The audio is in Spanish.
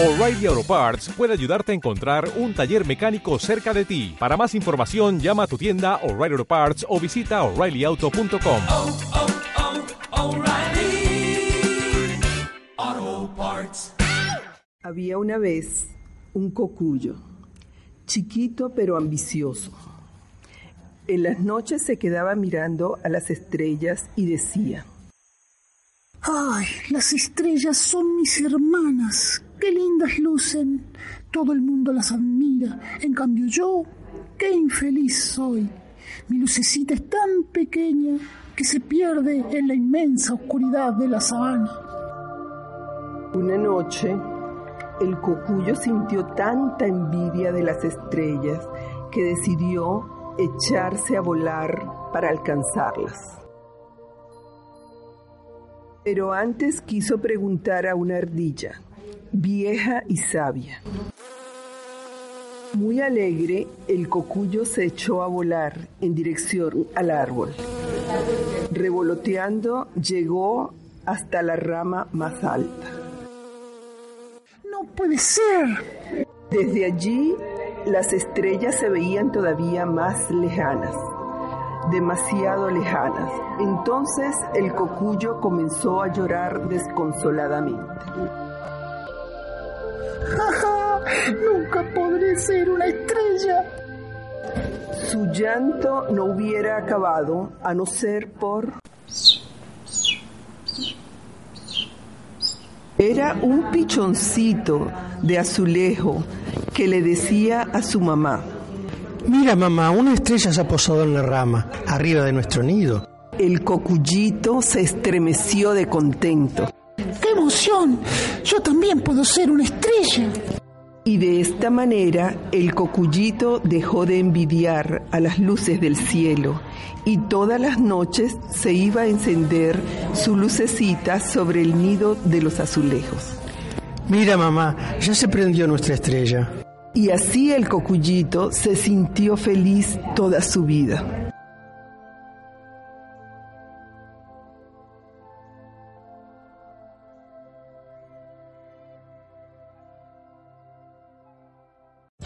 O'Reilly Auto Parts puede ayudarte a encontrar un taller mecánico cerca de ti. Para más información, llama a tu tienda O'Reilly Auto Parts o visita oreillyauto.com. oh, oh, O'Reilly Auto Parts. Había una vez un cocuyo, chiquito pero ambicioso. En las noches se quedaba mirando a las estrellas y decía, Ay, las estrellas son mis hermanas. Qué lindas lucen. Todo el mundo las admira. En cambio yo, qué infeliz soy. Mi lucecita es tan pequeña que se pierde en la inmensa oscuridad de la sabana. Una noche, el cocuyo sintió tanta envidia de las estrellas que decidió echarse a volar para alcanzarlas. Pero antes quiso preguntar a una ardilla, vieja y sabia. Muy alegre, el cocuyo se echó a volar en dirección al árbol. Revoloteando, llegó hasta la rama más alta. No puede ser. Desde allí, las estrellas se veían todavía más lejanas, demasiado lejanas. Entonces el cocuyo comenzó a llorar desconsoladamente. Jaja, nunca podré ser una estrella. Su llanto no hubiera acabado a no ser por... Era un pichoncito de azulejo que le decía a su mamá, Mira, mamá, una estrella se ha posado en la rama, arriba de nuestro nido. el cocuyito se estremeció de contento ¡Qué emoción! Yo también puedo ser una estrella. y de esta manera el cocuyito dejó de envidiar a las luces del cielo y todas las noches se iba a encender su lucecita sobre el nido de los azulejos. Mira, mamá, ya se prendió nuestra estrella. Y así el cocuyito se sintió feliz toda su vida.